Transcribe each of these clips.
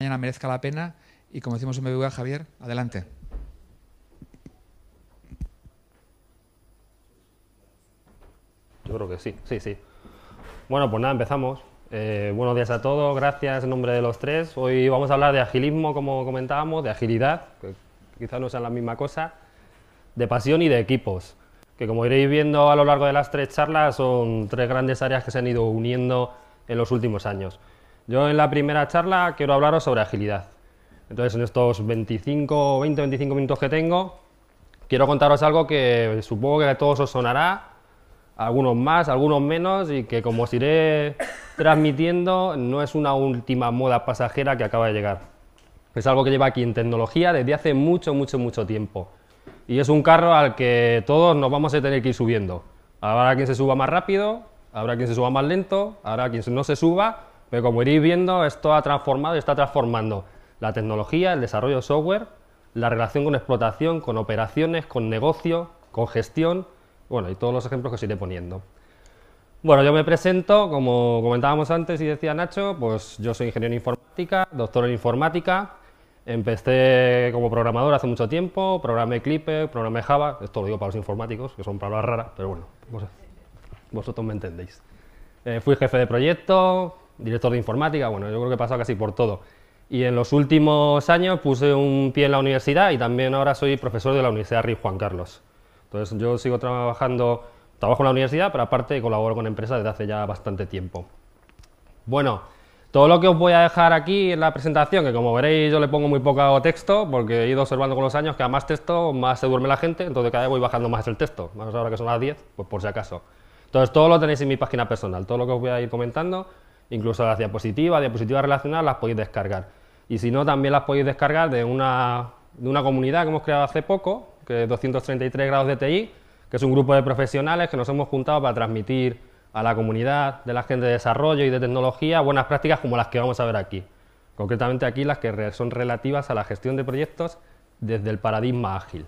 mañana merezca la pena y como decimos en BBVA, Javier, adelante. Yo creo que sí, sí, sí. Bueno, pues nada, empezamos. Eh, buenos días a todos, gracias en nombre de los tres. Hoy vamos a hablar de agilismo, como comentábamos, de agilidad, que quizás no sea la misma cosa, de pasión y de equipos, que como iréis viendo a lo largo de las tres charlas son tres grandes áreas que se han ido uniendo en los últimos años. Yo en la primera charla quiero hablaros sobre agilidad. Entonces en estos 25, 20, 25 minutos que tengo, quiero contaros algo que supongo que a todos os sonará, algunos más, algunos menos, y que como os iré transmitiendo, no es una última moda pasajera que acaba de llegar. Es algo que lleva aquí en tecnología desde hace mucho, mucho, mucho tiempo. Y es un carro al que todos nos vamos a tener que ir subiendo. Habrá quien se suba más rápido, habrá quien se suba más lento, habrá quien no se suba, pero como iréis viendo, esto ha transformado y está transformando la tecnología, el desarrollo de software, la relación con explotación, con operaciones, con negocio, con gestión, bueno, y todos los ejemplos que os iré poniendo. Bueno, yo me presento, como comentábamos antes y decía Nacho, pues yo soy ingeniero en informática, doctor en informática, empecé como programador hace mucho tiempo, programé Clipper, programé Java, esto lo digo para los informáticos, que son palabras raras, pero bueno, vosotros me entendéis. Eh, fui jefe de proyecto, director de informática, bueno, yo creo que he pasado casi por todo. Y en los últimos años puse un pie en la universidad y también ahora soy profesor de la Universidad Rey Juan Carlos. Entonces yo sigo trabajando, trabajo en la universidad, pero aparte colaboro con empresas desde hace ya bastante tiempo. Bueno, todo lo que os voy a dejar aquí en la presentación, que como veréis yo le pongo muy poco texto, porque he ido observando con los años que a más texto más se duerme la gente, entonces cada vez voy bajando más el texto, más ahora que son las 10, pues por si acaso. Entonces todo lo tenéis en mi página personal, todo lo que os voy a ir comentando Incluso las diapositivas, diapositivas relacionadas las podéis descargar. Y si no, también las podéis descargar de una, de una comunidad que hemos creado hace poco, que es 233 grados de TI, que es un grupo de profesionales que nos hemos juntado para transmitir a la comunidad de la gente de desarrollo y de tecnología buenas prácticas como las que vamos a ver aquí. Concretamente aquí las que son relativas a la gestión de proyectos desde el paradigma ágil.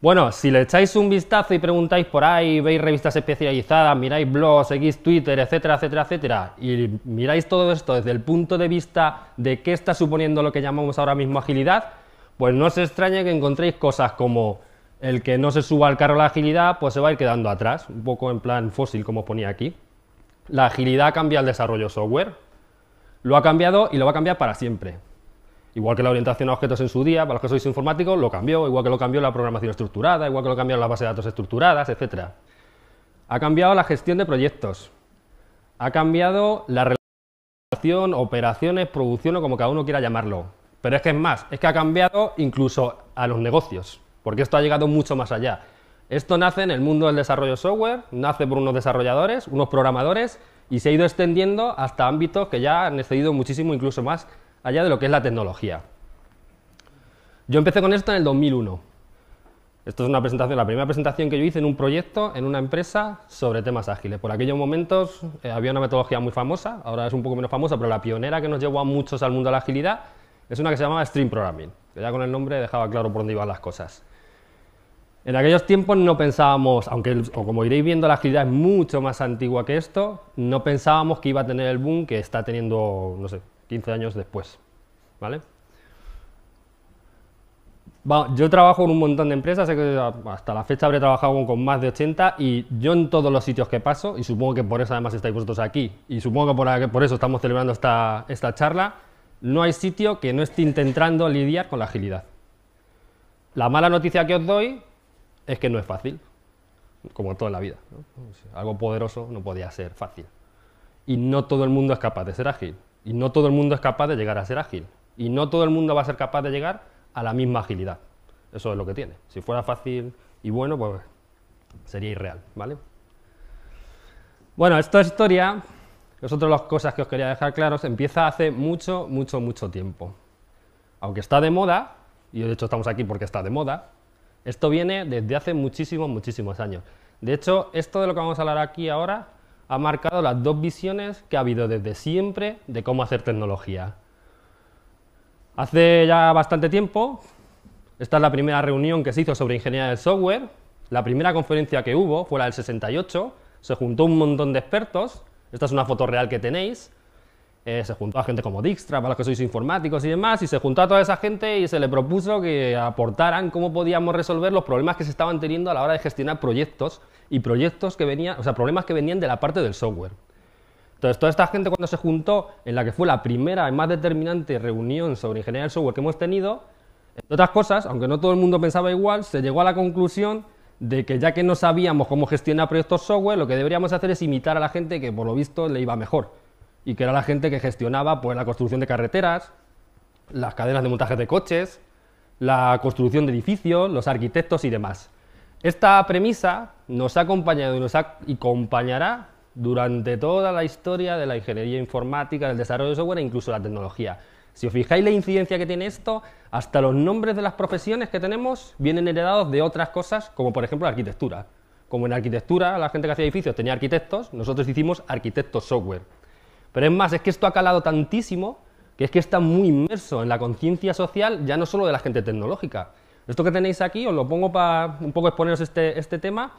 Bueno, si le echáis un vistazo y preguntáis por ahí, veis revistas especializadas, miráis blogs, seguís Twitter, etcétera, etcétera, etcétera, y miráis todo esto desde el punto de vista de qué está suponiendo lo que llamamos ahora mismo agilidad, pues no se extrañe que encontréis cosas como el que no se suba al carro la agilidad, pues se va a ir quedando atrás, un poco en plan fósil, como ponía aquí. La agilidad cambia el desarrollo software, lo ha cambiado y lo va a cambiar para siempre. Igual que la orientación a objetos en su día, para los que sois informáticos, lo cambió, igual que lo cambió la programación estructurada, igual que lo cambió la base de datos estructuradas, etc. Ha cambiado la gestión de proyectos, ha cambiado la relación, operaciones, producción o como cada uno quiera llamarlo. Pero es que es más, es que ha cambiado incluso a los negocios, porque esto ha llegado mucho más allá. Esto nace en el mundo del desarrollo software, nace por unos desarrolladores, unos programadores, y se ha ido extendiendo hasta ámbitos que ya han excedido muchísimo, incluso más allá de lo que es la tecnología. Yo empecé con esto en el 2001. Esto es una presentación, la primera presentación que yo hice en un proyecto, en una empresa, sobre temas ágiles. Por aquellos momentos eh, había una metodología muy famosa, ahora es un poco menos famosa, pero la pionera que nos llevó a muchos al mundo de la agilidad es una que se llamaba Stream Programming, ya con el nombre dejaba claro por dónde iban las cosas. En aquellos tiempos no pensábamos, aunque como iréis viendo la agilidad es mucho más antigua que esto, no pensábamos que iba a tener el boom que está teniendo, no sé, 15 años después. ¿Vale? yo trabajo en un montón de empresas, hasta la fecha habré trabajado con más de 80 y yo en todos los sitios que paso, y supongo que por eso además estáis vosotros aquí, y supongo que por, eso estamos celebrando esta, esta charla, no hay sitio que no esté intentando lidiar con la agilidad. La mala noticia que os doy es que no es fácil, como toda la vida. Algo poderoso no podía ser fácil. Y no todo el mundo es capaz de ser ágil. Y no todo el mundo es capaz de llegar a ser ágil. Y no todo el mundo va a ser capaz de llegar a la misma agilidad. Eso es lo que tiene. Si fuera fácil y bueno, pues sería irreal, ¿vale? Bueno, esta historia, es otra de las cosas que os quería dejar claros, empieza hace mucho, mucho, mucho tiempo. Aunque está de moda, y de hecho estamos aquí porque está de moda, esto viene desde hace muchísimos, muchísimos años. De hecho, esto de lo que vamos a hablar aquí ahora ha marcado las dos visiones que ha habido desde siempre de cómo hacer tecnología. Hace ya bastante tiempo, esta es la primera reunión que se hizo sobre ingeniería del software, la primera conferencia que hubo fue la del 68, se juntó un montón de expertos, esta es una foto real que tenéis, eh, se juntó a gente como Dijkstra, para los que sois informáticos y demás, y se juntó a toda esa gente y se le propuso que aportaran cómo podíamos resolver los problemas que se estaban teniendo a la hora de gestionar proyectos y proyectos que venían, o sea, problemas que venían de la parte del software. Entonces, toda esta gente cuando se juntó, en la que fue la primera y más determinante reunión sobre ingeniería del software que hemos tenido, entre otras cosas, aunque no todo el mundo pensaba igual, se llegó a la conclusión de que ya que no sabíamos cómo gestionar proyectos software, lo que deberíamos hacer es imitar a la gente que por lo visto le iba mejor y que era la gente que gestionaba pues, la construcción de carreteras, las cadenas de montaje de coches, la construcción de edificios, los arquitectos y demás. Esta premisa nos ha acompañado y nos acompañará durante toda la historia de la ingeniería informática, del desarrollo de software e incluso la tecnología. Si os fijáis la incidencia que tiene esto, hasta los nombres de las profesiones que tenemos vienen heredados de otras cosas, como por ejemplo la arquitectura. Como en arquitectura la gente que hacía edificios tenía arquitectos, nosotros hicimos arquitectos software. Pero es más, es que esto ha calado tantísimo que es que está muy inmerso en la conciencia social, ya no solo de la gente tecnológica. Esto que tenéis aquí, os lo pongo para un poco exponeros este, este tema,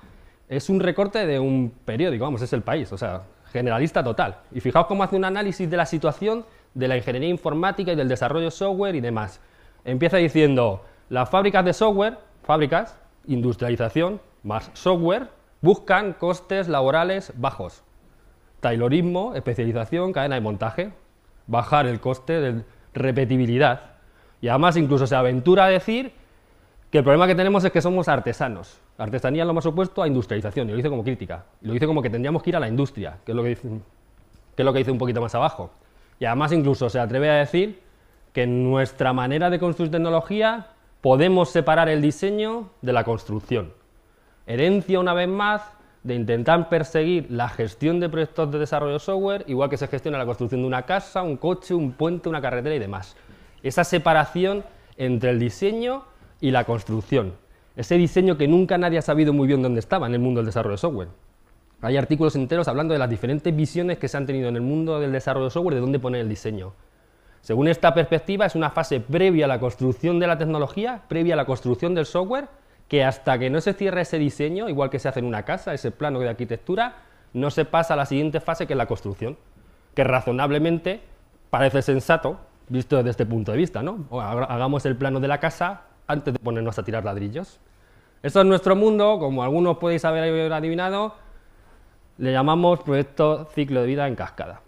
es un recorte de un periódico, vamos, es el país, o sea, generalista total. Y fijaos cómo hace un análisis de la situación de la ingeniería informática y del desarrollo software y demás. Empieza diciendo, las fábricas de software, fábricas, industrialización, más software, buscan costes laborales bajos. Taylorismo, especialización, cadena de montaje, bajar el coste de repetibilidad. Y además incluso se aventura a decir que el problema que tenemos es que somos artesanos. Artesanía es lo más opuesto a industrialización, y lo dice como crítica. Y lo dice como que tendríamos que ir a la industria, que es lo que dice, que es lo que dice un poquito más abajo. Y además incluso se atreve a decir que en nuestra manera de construir tecnología podemos separar el diseño de la construcción. Herencia, una vez más, de intentar perseguir la gestión de proyectos de desarrollo de software, igual que se gestiona la construcción de una casa, un coche, un puente, una carretera y demás. Esa separación entre el diseño y la construcción. Ese diseño que nunca nadie ha sabido muy bien dónde estaba en el mundo del desarrollo de software. Hay artículos enteros hablando de las diferentes visiones que se han tenido en el mundo del desarrollo de software de dónde poner el diseño. Según esta perspectiva, es una fase previa a la construcción de la tecnología, previa a la construcción del software, que hasta que no se cierre ese diseño, igual que se hace en una casa, ese plano de arquitectura, no se pasa a la siguiente fase que es la construcción, que razonablemente parece sensato, visto desde este punto de vista, ¿no? hagamos el plano de la casa antes de ponernos a tirar ladrillos. Esto es nuestro mundo, como algunos podéis haber adivinado, le llamamos proyecto ciclo de vida en cascada.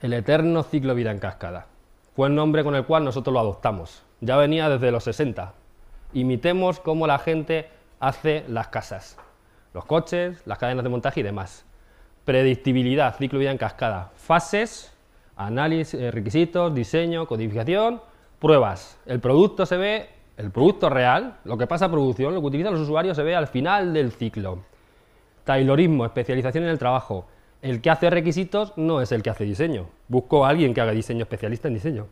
El eterno ciclo de vida en cascada. Fue el nombre con el cual nosotros lo adoptamos. Ya venía desde los 60, imitemos cómo la gente hace las casas, los coches, las cadenas de montaje y demás. Predictibilidad, ciclo vida en cascada, fases, análisis, eh, requisitos, diseño, codificación, pruebas. El producto se ve, el producto real, lo que pasa a producción, lo que utilizan los usuarios se ve al final del ciclo. Taylorismo, especialización en el trabajo. El que hace requisitos no es el que hace diseño. Busco a alguien que haga diseño especialista en diseño.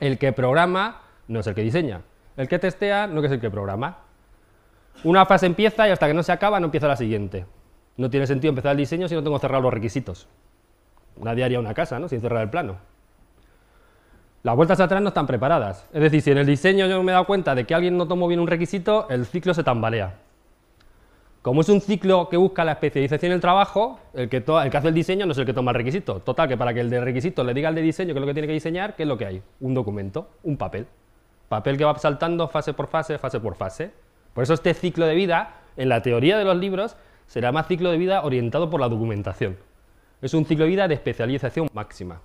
El que programa no es el que diseña. El que testea no es el que programa. Una fase empieza y hasta que no se acaba no empieza la siguiente. No tiene sentido empezar el diseño si no tengo cerrado los requisitos. Nadie haría una casa, ¿no? Sin cerrar el plano. Las vueltas atrás no están preparadas. Es decir, si en el diseño yo me he dado cuenta de que alguien no tomó bien un requisito, el ciclo se tambalea. Como es un ciclo que busca la especialización en el trabajo, el que, el que hace el diseño no es el que toma el requisito. Total, que para que el de requisito le diga al de diseño qué es lo que tiene que diseñar, ¿qué es lo que hay? Un documento, un papel. Papel que va saltando fase por fase, fase por fase. Por eso este ciclo de vida, en la teoría de los libros, será más ciclo de vida orientado por la documentación. Es un ciclo de vida de especialización máxima.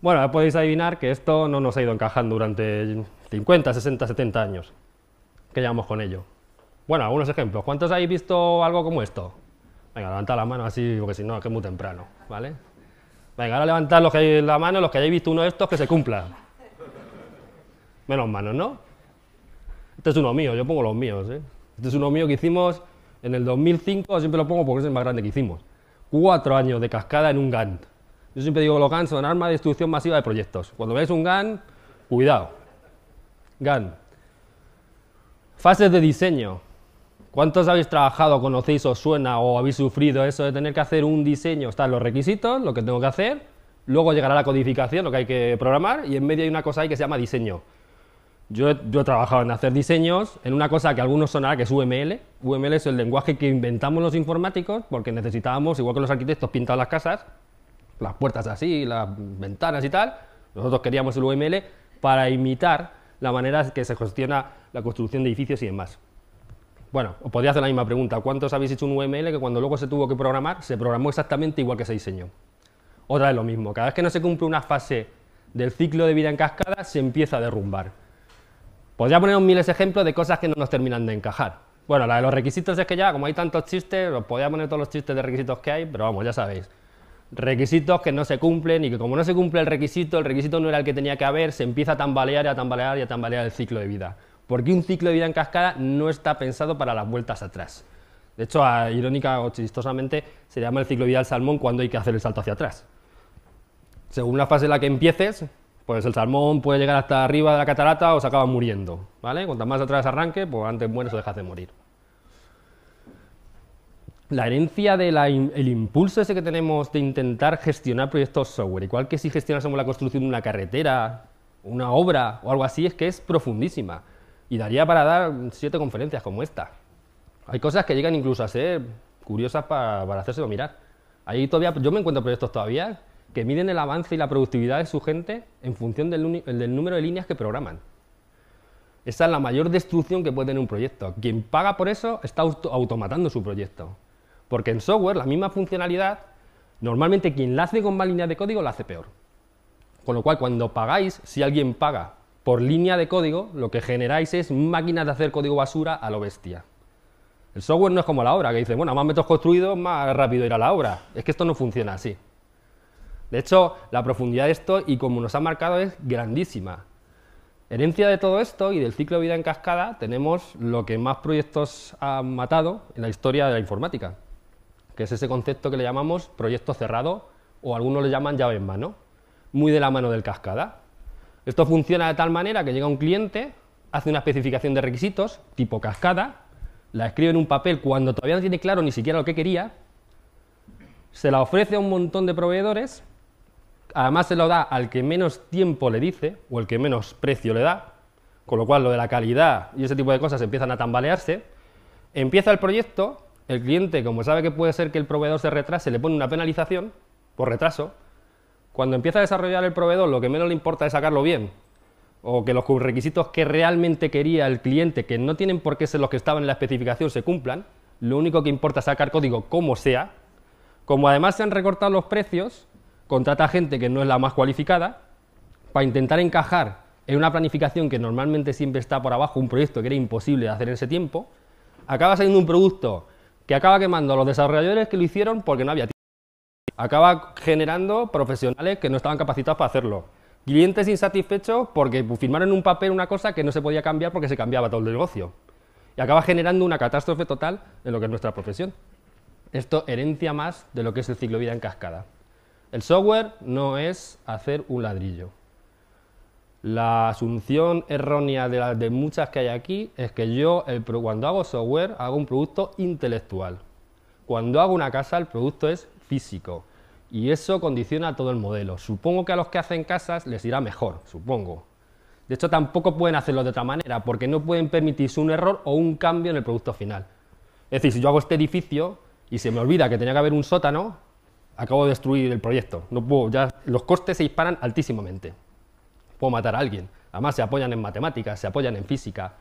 Bueno, ya podéis adivinar que esto no nos ha ido encajando durante 50, 60, 70 años. ¿Qué llevamos con ello? Bueno, algunos ejemplos. ¿Cuántos habéis visto algo como esto? Venga, levantad la mano así, porque si no, que es muy temprano, ¿vale? Venga, ahora levantad los que la mano, los que hayáis visto uno de estos, que se cumpla. Menos manos, ¿no? Este es uno mío, yo pongo los míos. ¿eh? Este es uno mío que hicimos en el 2005, siempre lo pongo porque es el más grande que hicimos. Cuatro años de cascada en un Gantt. Yo siempre digo que los GAN son armas de destrucción masiva de proyectos. Cuando veáis un GAN, cuidado. GAN. Fases de diseño. ¿Cuántos habéis trabajado, conocéis, os suena o habéis sufrido eso de tener que hacer un diseño? Están los requisitos, lo que tengo que hacer, luego llegará la codificación, lo que hay que programar, y en medio hay una cosa ahí que se llama diseño. Yo he, trabajado en hacer diseños en una cosa que algunos sonará que es UML. UML es el lenguaje que inventamos los informáticos porque necesitábamos, igual que los arquitectos, pintar las casas, las puertas así, las ventanas y tal. Nosotros queríamos el UML para imitar la manera que se gestiona la construcción de edificios y demás. Bueno, os podría hacer la misma pregunta. ¿Cuántos habéis hecho un UML que cuando luego se tuvo que programar, se programó exactamente igual que se diseñó? Otra vez lo mismo. Cada vez que no se cumple una fase del ciclo de vida en cascada, se empieza a derrumbar. Podría poner un miles de ejemplos de cosas que no nos terminan de encajar. Bueno, la de los requisitos es que ya, como hay tantos chistes, os podría poner todos los chistes de requisitos que hay, pero vamos, ya sabéis. Requisitos que no se cumplen y que como no se cumple el requisito, el requisito no era el que tenía que haber, se empieza a tambalear y a tambalear y a tambalear el ciclo de vida. Porque un ciclo de vida en cascada no está pensado para las vueltas atrás. De hecho, irónica o chistosamente, se llama el ciclo de vida del salmón cuando hay que hacer el salto hacia atrás. Según la fase en la que empieces, pues el salmón puede llegar hasta arriba de la catarata o se acaba muriendo, ¿vale? Cuanto más atrás arranque, pues antes mueres o dejas de morir. La herencia del impulso ese que tenemos de intentar gestionar proyectos software, igual que si gestionásemos la construcción de una carretera, una obra o algo así, es que es profundísima y daría para dar siete conferencias como esta. Hay cosas que llegan incluso a ser curiosas para, para hacérselo mirar. Ahí todavía, yo me encuentro proyectos todavía que miden el avance y la productividad de su gente en función del, número de líneas que programan. Esa es la mayor destrucción que puede tener un proyecto. Quien paga por eso está automatando su proyecto. Porque en software, la misma funcionalidad, normalmente quien la hace con más líneas de código la hace peor. Con lo cual, cuando pagáis, si alguien paga por línea de código, lo que generáis es máquinas de hacer código basura a lo bestia. El software no es como la obra, que dice, bueno, más metros construidos, más rápido irá la obra. Es que esto no funciona así. De hecho, la profundidad de esto, y como nos ha marcado, es grandísima. Herencia de todo esto y del ciclo de vida en cascada, tenemos lo que más proyectos ha matado en la historia de la informática, que es ese concepto que le llamamos proyecto cerrado, o algunos le llaman llave en mano, muy de la mano del cascada. Esto funciona de tal manera que llega un cliente, hace una especificación de requisitos, tipo cascada, la escribe en un papel cuando todavía no tiene claro ni siquiera lo que quería, se la ofrece a un montón de proveedores, además se lo da al que menos tiempo le dice, o el que menos precio le da, con lo cual lo de la calidad y ese tipo de cosas empiezan a tambalearse, empieza el proyecto, el cliente, como sabe que puede ser que el proveedor se retrase, le pone una penalización por retraso, cuando empieza a desarrollar el proveedor, lo que menos le importa es sacarlo bien, o que los requisitos que realmente quería el cliente, que no tienen por qué ser los que estaban en la especificación, se cumplan, lo único que importa es sacar código como sea. Como además se han recortado los precios, contrata gente que no es la más cualificada para intentar encajar en una planificación que normalmente siempre está por abajo, un proyecto que era imposible de hacer en ese tiempo, acaba saliendo un producto que acaba quemando a los desarrolladores que lo hicieron porque no había tiempo acaba generando profesionales que no estaban capacitados para hacerlo. Clientes insatisfechos porque firmaron en un papel una cosa que no se podía cambiar porque se cambiaba todo el negocio. Y acaba generando una catástrofe total en lo que es nuestra profesión. Esto herencia más de lo que es el ciclo de vida en cascada. El software no es hacer un ladrillo. La asunción errónea de, de muchas que hay aquí es que yo, cuando hago software, hago un producto intelectual. Cuando hago una casa, el producto es físico. Y eso condiciona todo el modelo. Supongo que a los que hacen casas les irá mejor, supongo. De hecho, tampoco pueden hacerlo de otra manera, porque no pueden permitirse un error o un cambio en el producto final. Es decir, si yo hago este edificio y se me olvida que tenía que haber un sótano, acabo de destruir el proyecto. No puedo, ya los costes se disparan altísimamente. Puedo matar a alguien. Además, se apoyan en matemáticas, se apoyan en física.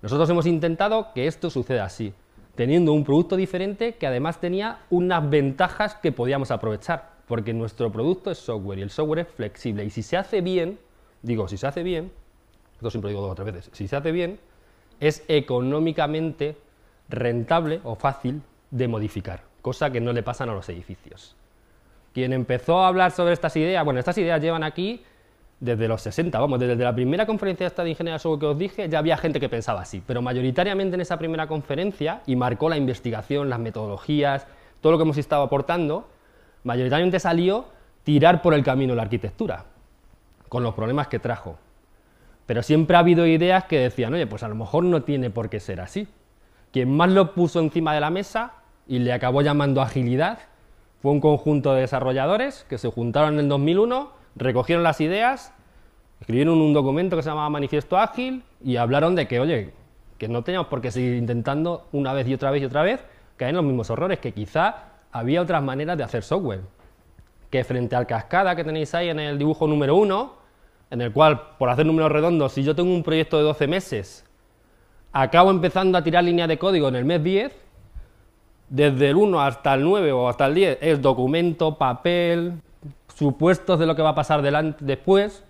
Nosotros hemos intentado que esto suceda así teniendo un producto diferente que además tenía unas ventajas que podíamos aprovechar, porque nuestro producto es software y el software es flexible y si se hace bien, digo, si se hace bien, esto siempre digo dos o tres veces, si se hace bien, es económicamente rentable o fácil de modificar, cosa que no le pasan a los edificios. Quien empezó a hablar sobre estas ideas, bueno, estas ideas llevan aquí desde los 60, vamos, desde la primera conferencia esta de ingeniería software que os dije, ya había gente que pensaba así, pero mayoritariamente en esa primera conferencia, y marcó la investigación, las metodologías, todo lo que hemos estado aportando, mayoritariamente salió tirar por el camino la arquitectura, con los problemas que trajo. Pero siempre ha habido ideas que decían, oye, pues a lo mejor no tiene por qué ser así. Quien más lo puso encima de la mesa y le acabó llamando agilidad fue un conjunto de desarrolladores que se juntaron en el 2001 recogieron las ideas, escribieron un documento que se llamaba Manifiesto Ágil y hablaron de que, oye, que no teníamos por qué seguir intentando una vez y otra vez y otra vez caer en los mismos errores, que quizá había otras maneras de hacer software. que frente al cascada que tenéis ahí en el dibujo número 1, en el cual, por hacer números redondos, si yo tengo un proyecto de 12 meses, acabo empezando a tirar líneas de código en el mes 10, desde el 1 hasta el 9 o hasta el 10 es documento, papel, supuestos de lo que va a pasar después,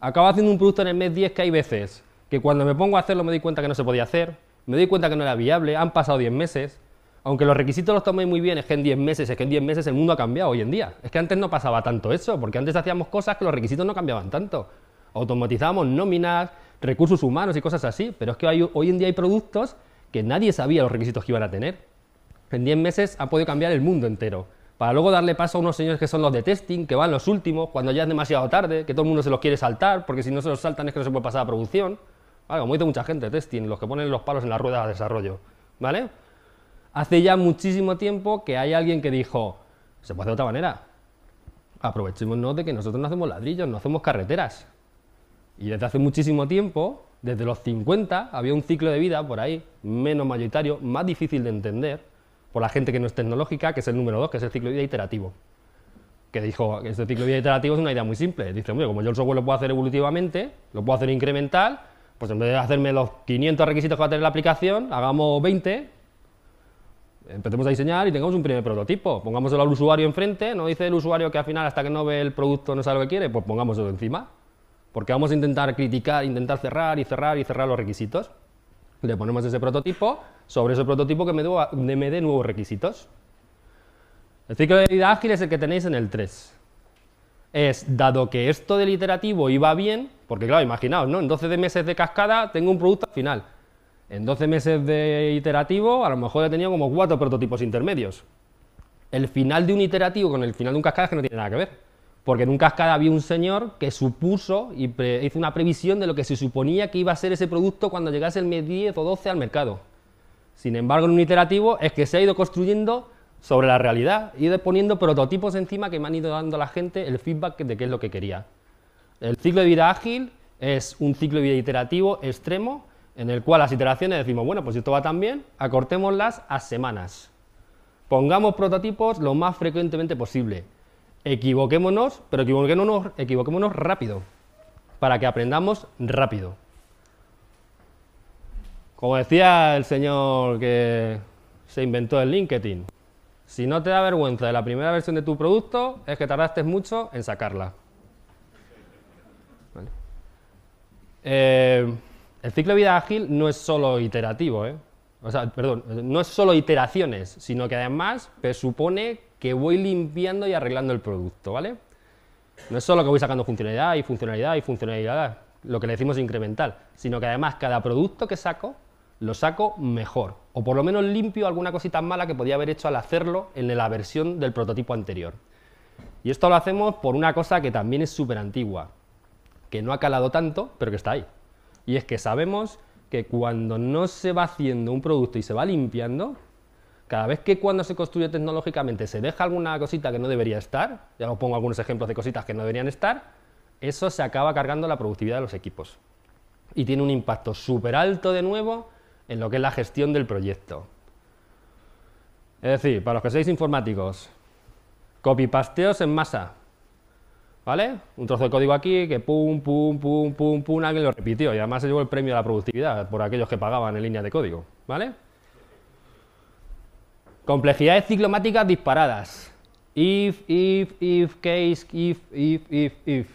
acabo haciendo un producto en el mes 10 que hay veces que cuando me pongo a hacerlo me doy cuenta que no se podía hacer, me doy cuenta que no era viable, han pasado 10 meses, aunque los requisitos los toméis muy bien, es que en 10 meses, es que en 10 meses el mundo ha cambiado hoy en día. Es que antes no pasaba tanto eso, porque antes hacíamos cosas que los requisitos no cambiaban tanto. Automatizábamos nóminas, recursos humanos y cosas así, pero es que hoy en día hay productos que nadie sabía los requisitos que iban a tener. En 10 meses ha podido cambiar el mundo entero. Para luego darle paso a unos señores que son los de testing, que van los últimos, cuando ya es demasiado tarde, que todo el mundo se los quiere saltar, porque si no se los saltan es que no se puede pasar a producción. Vale, como dice mucha gente, testing, los que ponen los palos en la rueda de desarrollo. ¿Vale? Hace ya muchísimo tiempo que hay alguien que dijo, se puede de otra manera. Aprovechémonos de que nosotros no hacemos ladrillos, no hacemos carreteras. Y desde hace muchísimo tiempo, desde los 50, había un ciclo de vida por ahí, menos mayoritario, más difícil de entender, por la gente que no es tecnológica, que es el número 2, que es el ciclo de vida iterativo. Que dijo este ciclo de vida iterativo es una idea muy simple. Dice, mira, como yo el software lo puedo hacer evolutivamente, lo puedo hacer incremental, pues en vez de hacerme los 500 requisitos que va a tener la aplicación, hagamos 20 empecemos a diseñar y tengamos un primer prototipo. Pongámoslo al usuario enfrente, no dice el usuario que al final hasta que no ve el producto no sabe lo que quiere, pues pongámoslo encima. Porque vamos a intentar criticar, intentar cerrar y cerrar y cerrar los requisitos. Le ponemos ese prototipo, sobre ese prototipo que me, dé nuevos requisitos. El ciclo de vida ágil es el que tenéis en el 3. Es, dado que esto del iterativo iba bien, porque claro, imaginaos, ¿no? En 12 meses de cascada tengo un producto final en 12 meses de iterativo, a lo mejor he tenido como cuatro prototipos intermedios. El final de un iterativo con el final de un cascada es que no tiene nada que ver. Porque en un cascada había un señor que supuso y hizo una previsión de lo que se suponía que iba a ser ese producto cuando llegase el mes 10 o 12 al mercado. Sin embargo, en un iterativo es que se ha ido construyendo sobre la realidad, ido poniendo prototipos encima que me han ido dando a la gente el feedback de qué es lo que quería. El ciclo de vida ágil es un ciclo de vida iterativo extremo en el cual las iteraciones decimos, bueno, pues esto va tan bien, acortémoslas a semanas. Pongamos prototipos lo más frecuentemente posible. Equivoquémonos, pero equivoquémonos, rápido, para que aprendamos rápido. Como decía el señor que se inventó el LinkedIn, si no te da vergüenza de la primera versión de tu producto, es que tardaste mucho en sacarla. Eh, el ciclo de vida ágil no es solo iterativo, ¿eh? o sea, perdón, no es solo iteraciones, sino que además presupone que voy limpiando y arreglando el producto, ¿vale? No es solo que voy sacando funcionalidad y funcionalidad y funcionalidad, lo que le decimos incremental, sino que además cada producto que saco lo saco mejor, o por lo menos limpio alguna cosita mala que podía haber hecho al hacerlo en la versión del prototipo anterior. Y esto lo hacemos por una cosa que también es súper antigua, que no ha calado tanto, pero que está ahí. Y es que sabemos que cuando no se va haciendo un producto y se va limpiando, cada vez que cuando se construye tecnológicamente se deja alguna cosita que no debería estar, ya os pongo algunos ejemplos de cositas que no deberían estar, eso se acaba cargando la productividad de los equipos. Y tiene un impacto súper alto de nuevo en lo que es la gestión del proyecto. Es decir, para los que seáis informáticos, copy-pasteos en masa. ¿Vale? Un trozo de código aquí que pum, pum, pum, pum, pum, alguien lo repitió y además se llevó el premio a la productividad por aquellos que pagaban en línea de código, ¿vale? Complejidades ciclomáticas disparadas. If, if, if, case, if, if, if, if.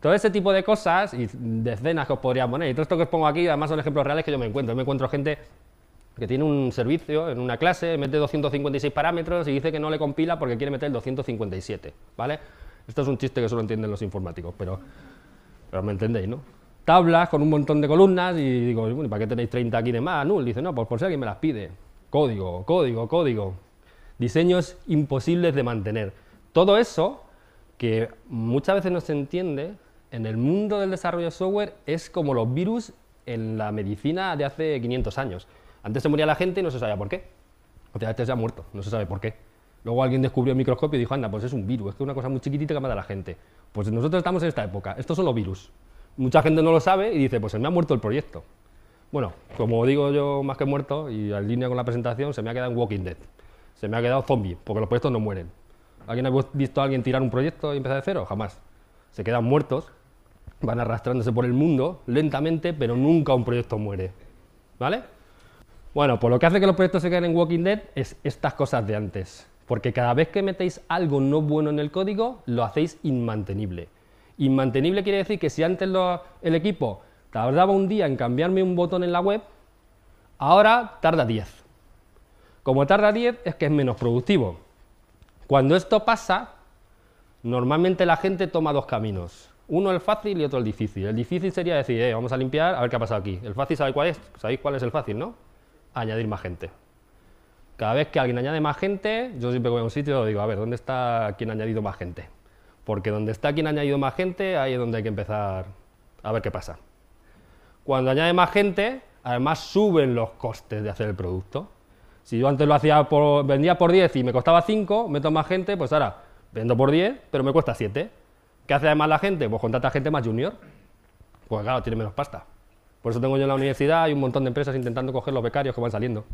Todo ese tipo de cosas y decenas que os podría poner. Y todo esto que os pongo aquí, además son ejemplos reales que yo me encuentro. Yo me encuentro gente que tiene un servicio en una clase, mete 256 parámetros y dice que no le compila porque quiere meter el 257, ¿vale? Esto es un chiste que solo entienden los informáticos, pero, pero me entendéis, ¿no? Tablas con un montón de columnas y digo, bueno, ¿para qué tenéis 30 aquí de más? No, dice, no, pues por si alguien me las pide. Código, código, código. Diseños imposibles de mantener. Todo eso, que muchas veces no se entiende, en el mundo del desarrollo de software es como los virus en la medicina de hace 500 años. Antes se moría la gente y no se sabía por qué. O sea, este se ha muerto, no se sabe por qué. Luego alguien descubrió el microscopio y dijo, anda, pues es un virus, es que es una cosa muy chiquitita que mata a la gente. Pues nosotros estamos en esta época, estos son los virus. Mucha gente no lo sabe y dice, pues se me ha muerto el proyecto. Bueno, como digo yo más que muerto, y en línea con la presentación, se me ha quedado un Walking Dead. Se me ha quedado zombie, porque los proyectos no mueren. ¿Alguien ha visto a alguien tirar un proyecto y empezar de cero? Jamás. Se quedan muertos, van arrastrándose por el mundo lentamente, pero nunca un proyecto muere. ¿Vale? Bueno, pues lo que hace que los proyectos se queden en Walking Dead es estas cosas de antes. Porque cada vez que metéis algo no bueno en el código, lo hacéis inmantenible. Inmantenible quiere decir que si antes el equipo tardaba un día en cambiarme un botón en la web, ahora tarda 10. Como tarda 10 es que es menos productivo. Cuando esto pasa, normalmente la gente toma dos caminos. Uno el fácil y otro el difícil. El difícil sería decir, eh, vamos a limpiar, a ver qué ha pasado aquí. El fácil, ¿sabéis cuál es? ¿Sabéis cuál es el fácil, no? Añadir más gente. Cada vez que alguien añade más gente, yo siempre voy a un sitio y digo, a ver, ¿dónde está quien ha añadido más gente? Porque donde está quien ha añadido más gente, ahí es donde hay que empezar a ver qué pasa. Cuando añade más gente, además suben los costes de hacer el producto. Si yo antes lo hacía por, vendía por 10 y me costaba 5, meto más gente, pues ahora vendo por 10, pero me cuesta 7. ¿Qué hace además la gente? Pues contrata gente más junior. Pues claro, tiene menos pasta. Por eso tengo yo en la universidad hay un montón de empresas intentando coger los becarios que van saliendo.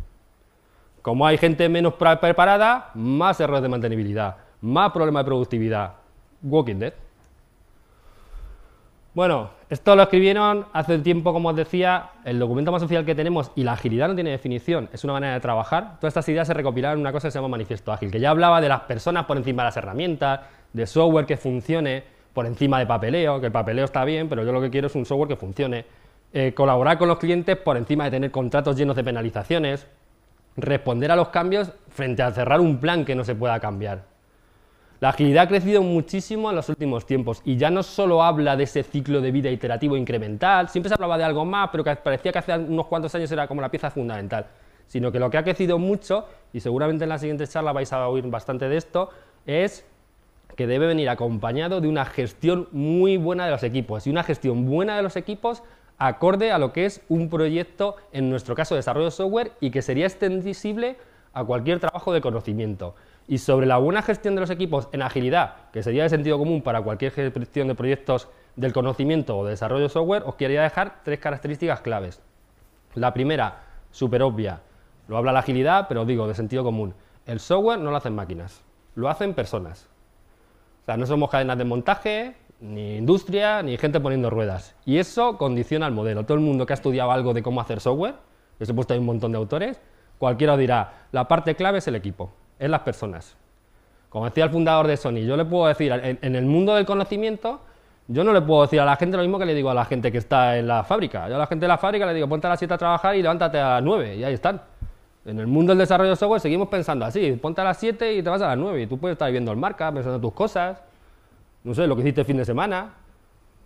Como hay gente menos preparada, más errores de mantenibilidad, más problemas de productividad. Walking Dead. Bueno, esto lo escribieron hace tiempo, como os decía, el documento más oficial que tenemos y la agilidad no tiene definición, es una manera de trabajar. Todas estas ideas se recopilaron en una cosa que se llama Manifiesto Ágil, que ya hablaba de las personas por encima de las herramientas, de software que funcione por encima de papeleo, que el papeleo está bien, pero yo lo que quiero es un software que funcione. Eh, colaborar con los clientes por encima de tener contratos llenos de penalizaciones, responder a los cambios frente a cerrar un plan que no se pueda cambiar. La agilidad ha crecido muchísimo en los últimos tiempos y ya no solo habla de ese ciclo de vida iterativo incremental, siempre se hablaba de algo más, pero que parecía que hace unos cuantos años era como la pieza fundamental, sino que lo que ha crecido mucho, y seguramente en la siguiente charla vais a oír bastante de esto, es que debe venir acompañado de una gestión muy buena de los equipos y una gestión buena de los equipos acorde a lo que es un proyecto, en nuestro caso de desarrollo de software, y que sería extensible a cualquier trabajo de conocimiento. Y sobre la buena gestión de los equipos en agilidad, que sería de sentido común para cualquier gestión de proyectos del conocimiento o de desarrollo de software, os quería dejar tres características claves. La primera, súper obvia, lo habla la agilidad, pero os digo, de sentido común. El software no lo hacen máquinas, lo hacen personas. O sea, no somos cadenas de montaje, ni industria, ni gente poniendo ruedas. Y eso condiciona el modelo. Todo el mundo que ha estudiado algo de cómo hacer software, que he puesto ahí un montón de autores, cualquiera dirá, la parte clave es el equipo es las personas. Como decía el fundador de Sony, yo le puedo decir, en, el mundo del conocimiento, yo no le puedo decir a la gente lo mismo que le digo a la gente que está en la fábrica. Yo a la gente de la fábrica le digo, ponte a las 7 a trabajar y levántate a las 9, y ahí están. En el mundo del desarrollo de software seguimos pensando así, ponte a las 7 y te vas a las 9, y tú puedes estar viendo el marca, pensando tus cosas, no sé, lo que hiciste el fin de semana.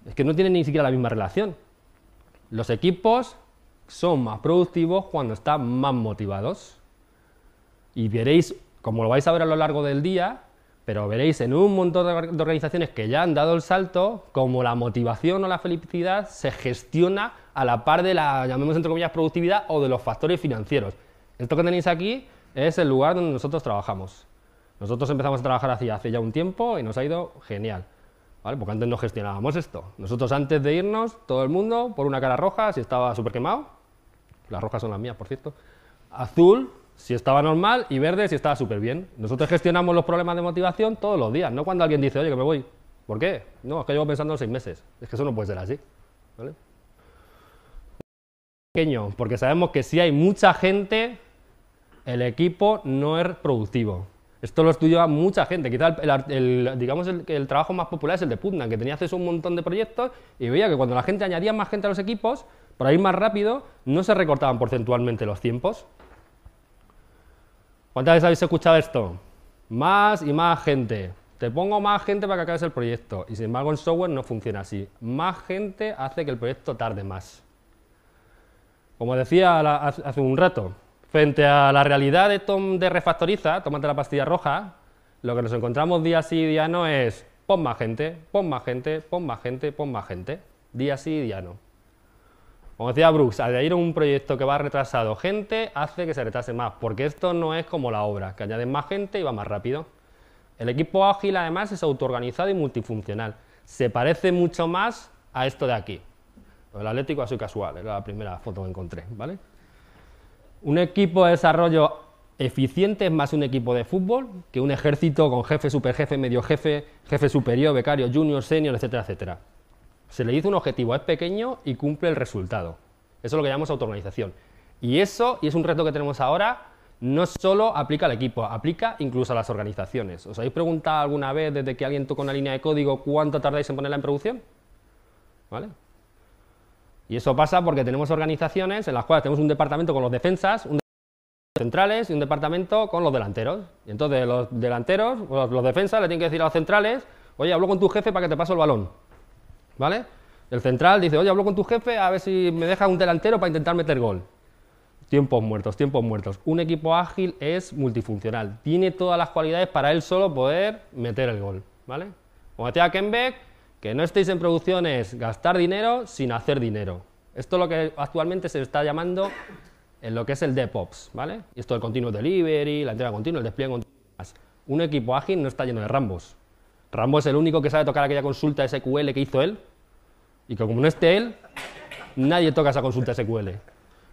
Es que no tienen ni siquiera la misma relación. Los equipos son más productivos cuando están más motivados. Y veréis como lo vais a ver a lo largo del día, pero veréis en un montón de organizaciones que ya han dado el salto, como la motivación o la felicidad se gestiona a la par de la, llamemos entre comillas, productividad o de los factores financieros. Esto que tenéis aquí es el lugar donde nosotros trabajamos. Nosotros empezamos a trabajar hace, hace ya un tiempo y nos ha ido genial. ¿vale? Porque antes no gestionábamos esto. Nosotros antes de irnos, todo el mundo, por una cara roja, si estaba súper quemado, las rojas son las mías, por cierto, azul, si estaba normal y verde si estaba súper bien. Nosotros gestionamos los problemas de motivación todos los días, no cuando alguien dice, oye, que me voy. ¿Por qué? No, es que llevo pensando seis meses. Es que eso no puede ser así. ¿vale? Pequeño, porque sabemos que si hay mucha gente, el equipo no es productivo. Esto lo estudia mucha gente. Quizá el, digamos el, el, trabajo más popular es el de Putnam, que tenía acceso a un montón de proyectos y veía que cuando la gente añadía más gente a los equipos, para ir más rápido, no se recortaban porcentualmente los tiempos. ¿Cuántas veces habéis escuchado esto? Más y más gente. Te pongo más gente para que acabes el proyecto. Y sin embargo en software no funciona así. Más gente hace que el proyecto tarde más. Como decía hace un rato, frente a la realidad de, Tom, de refactoriza, tómate la pastilla roja, lo que nos encontramos día sí y día no es pon más gente, pon más gente, pon más gente, pon más gente. Día sí y día no. Como decía Brooks, añadir un proyecto que va retrasado gente hace que se retrase más, porque esto no es como la obra, que añaden más gente y va más rápido. El equipo ágil además es autoorganizado y multifuncional. Se parece mucho más a esto de aquí. El Atlético así casual, era la primera foto que encontré, ¿vale? Un equipo de desarrollo eficiente es más un equipo de fútbol que un ejército con jefe, superjefe, medio jefe, jefe superior, becario, junior, senior, etcétera, etcétera. Se le dice un objetivo, es pequeño y cumple el resultado. Eso es lo que llamamos autoorganización. Y eso, y es un reto que tenemos ahora, no solo aplica al equipo, aplica incluso a las organizaciones. ¿Os habéis preguntado alguna vez desde que alguien toca una línea de código cuánto tardáis en ponerla en producción? ¿Vale? Y eso pasa porque tenemos organizaciones en las cuales tenemos un departamento con los defensas, un departamento centrales y un departamento con los delanteros. Y entonces los delanteros, los, los defensas le tienen que decir a los centrales, oye, hablo con tu jefe para que te pase el balón. ¿Vale? El central dice, oye, hablo con tu jefe a ver si me deja un delantero para intentar meter gol. Tiempos muertos, tiempos muertos. Un equipo ágil es multifuncional. Tiene todas las cualidades para él solo poder meter el gol. ¿Vale? Como decía Kenbeck, que no estéis en producción es gastar dinero sin hacer dinero. Esto es lo que actualmente se está llamando en lo que es el DevOps. ¿vale? Y esto del continuous delivery, la entrega continua, el despliegue continuo. Un equipo ágil no está lleno de Rambos. Rambo es el único que sabe tocar aquella consulta SQL que hizo él. Y que como no esté él, nadie toca esa consulta SQL.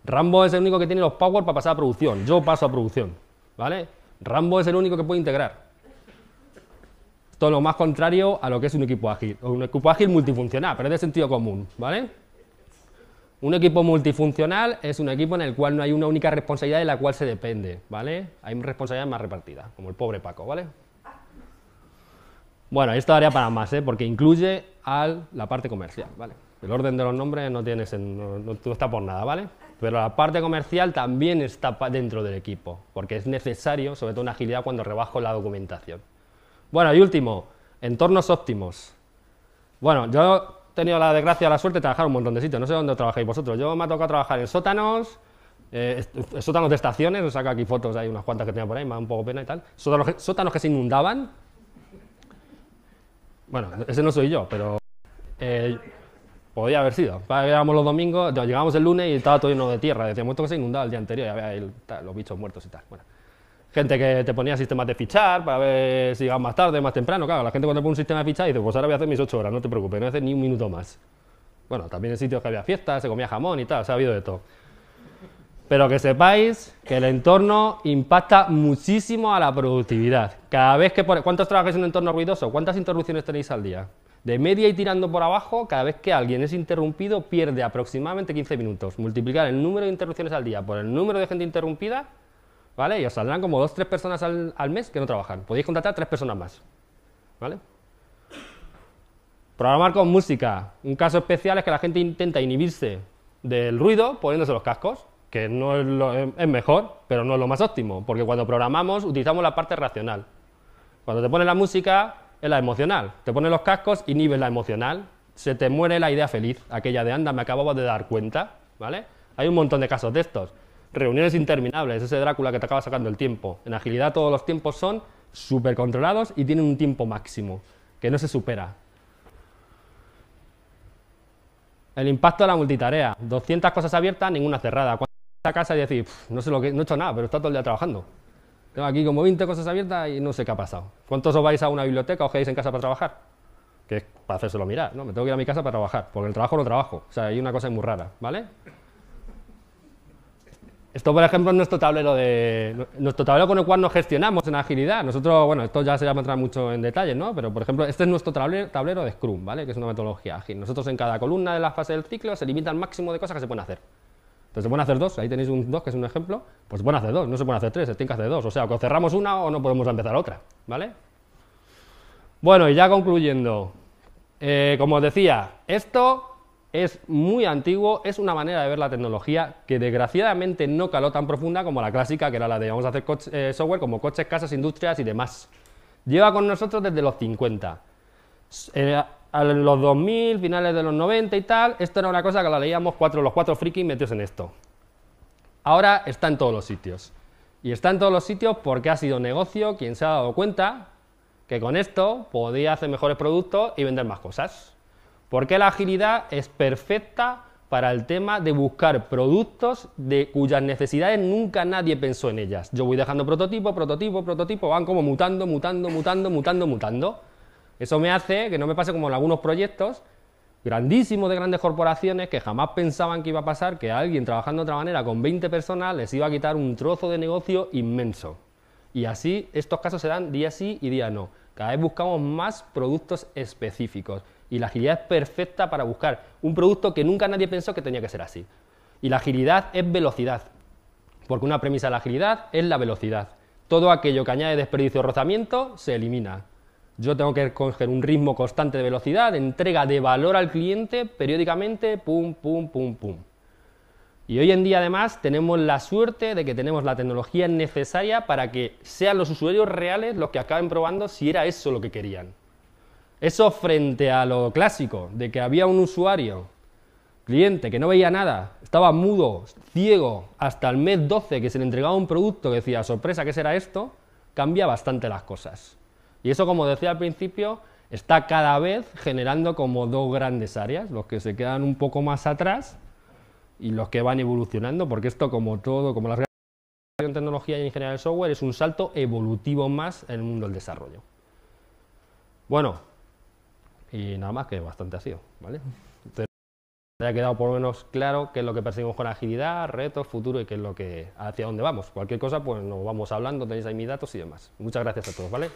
Rambo es el único que tiene los power para pasar a producción. Yo paso a producción. ¿Vale? Rambo es el único que puede integrar. Esto es lo más contrario a lo que es un equipo ágil. Un equipo ágil multifuncional, pero es de sentido común. ¿Vale? Un equipo multifuncional es un equipo en el cual no hay una única responsabilidad de la cual se depende. ¿Vale? Hay responsabilidades más repartidas, como el pobre Paco. ¿Vale? Bueno, esto daría para más, ¿eh? porque incluye la parte comercial. ¿vale? El orden de los nombres no, tiene, no, no, no está por nada, ¿vale? Pero la parte comercial también está dentro del equipo, porque es necesario, sobre todo en agilidad, cuando rebajo la documentación. Bueno, y último, entornos óptimos. Bueno, yo he tenido la desgracia o la suerte de trabajar en un montón de sitios, no sé dónde trabajáis vosotros. Yo me ha tocado trabajar en sótanos, eh, sótanos de estaciones, os saco aquí fotos, hay unas cuantas que tenía por ahí, me da un poco pena y tal. Sótanos que se inundaban. Bueno, ese no soy yo, pero eh, Podía haber sido. Llegábamos los domingos, llegábamos el lunes y estaba todo lleno de tierra. Decíamos esto que se inundaba el día anterior y había el, los bichos muertos y tal. Gente que te ponía sistemas de fichar para ver si llegabas más tarde, más temprano. Claro, la gente cuando pone un sistema de fichar dice, pues ahora voy a hacer mis ocho horas, no te preocupes, no voy a hacer ni un minuto más. Bueno, también en sitios que había fiestas, se comía jamón y tal, se ha habido de todo. Pero que sepáis que el entorno impacta muchísimo a la productividad. Cada vez que... ¿Cuántos trabajáis en un entorno ruidoso? ¿Cuántas interrupciones tenéis al día? De media y tirando por abajo, cada vez que alguien es interrumpido, pierde aproximadamente 15 minutos. Multiplicar el número de interrupciones al día por el número de gente interrumpida, ¿vale? Y os saldrán como 2-3 personas al, mes que no trabajan. Podéis contratar 3 personas más, ¿vale? Programar con música. Un caso especial es que la gente intenta inhibirse del ruido poniéndose los cascos, que no es, es mejor, pero no es lo más óptimo, porque cuando programamos utilizamos la parte racional. Cuando te pones la música, es la emocional. Te pones los cascos, inhibes la emocional, se te muere la idea feliz, aquella de anda, me acababa de dar cuenta, ¿vale? Hay un montón de casos de estos. Reuniones interminables, ese Drácula que te acaba sacando el tiempo. En agilidad todos los tiempos son súper controlados y tienen un tiempo máximo, que no se supera. El impacto de la multitarea. 200 cosas abiertas, ninguna cerrada. Cuando a casa y decir, no sé lo que, no he hecho nada, pero está todo el día trabajando. Tengo aquí como 20 cosas abiertas y no sé qué ha pasado. ¿Cuántos os vais a una biblioteca o quedáis en casa para trabajar? Que es para hacérselo mirar, ¿no? Me tengo que ir a mi casa para trabajar, porque el trabajo no trabajo. O sea, hay una cosa muy rara, ¿vale? Esto, por ejemplo, es nuestro tablero, de, nuestro tablero con el cual nos gestionamos en agilidad. Nosotros, bueno, esto ya se va a entrar mucho en detalle, ¿no? Pero, por ejemplo, este es nuestro tablero, tablero de Scrum, ¿vale? Que es una metodología ágil. Nosotros en cada columna de la fase del ciclo se limita al máximo de cosas que se pueden hacer. Entonces se pueden hacer dos, ahí tenéis un dos que es un ejemplo, pues se pueden hacer dos, no se pueden hacer tres, se tienen que hacer dos. O sea, o cerramos una o no podemos empezar otra, ¿vale? Bueno, y ya concluyendo, eh, como os decía, esto es muy antiguo, es una manera de ver la tecnología que desgraciadamente no caló tan profunda como la clásica, que era la de vamos a hacer eh, software como coches, casas, industrias y demás. Lleva con nosotros desde los 50. Eh, a los 2000, finales de los 90 y tal, esto era una cosa que la leíamos cuatro, los cuatro frikis metidos en esto. Ahora está en todos los sitios. Y está en todos los sitios porque ha sido negocio quien se ha dado cuenta que con esto podía hacer mejores productos y vender más cosas. Porque la agilidad es perfecta para el tema de buscar productos de cuyas necesidades nunca nadie pensó en ellas. Yo voy dejando prototipo, prototipo, prototipo, van como mutando, mutando, mutando, mutando, mutando. Eso me hace que no me pase como en algunos proyectos grandísimos de grandes corporaciones que jamás pensaban que iba a pasar que alguien trabajando de otra manera con 20 personas les iba a quitar un trozo de negocio inmenso. Y así estos casos se dan día sí y día no. Cada vez buscamos más productos específicos y la agilidad es perfecta para buscar un producto que nunca nadie pensó que tenía que ser así. Y la agilidad es velocidad, porque una premisa de la agilidad es la velocidad. Todo aquello que añade desperdicio o rozamiento se elimina. Yo tengo que coger un ritmo constante de velocidad, entrega de valor al cliente periódicamente, pum, pum, pum, pum. Y hoy en día además tenemos la suerte de que tenemos la tecnología necesaria para que sean los usuarios reales los que acaben probando si era eso lo que querían. Eso frente a lo clásico, de que había un usuario, cliente, que no veía nada, estaba mudo, ciego, hasta el mes 12 que se le entregaba un producto que decía, sorpresa, ¿qué será esto? Cambia bastante las cosas. Y eso, como decía al principio, está cada vez generando como dos grandes áreas, los que se quedan un poco más atrás y los que van evolucionando, porque esto como todo, como la en tecnología y ingeniería del software, es un salto evolutivo más en el mundo del desarrollo. Bueno, y nada más que bastante ha sido, ¿vale? Entonces, haya quedado por lo menos claro qué es lo que perseguimos con agilidad, retos, futuro y qué es lo que hacia dónde vamos. Cualquier cosa, pues nos vamos hablando, tenéis ahí mis datos y demás. Muchas gracias a todos, ¿vale?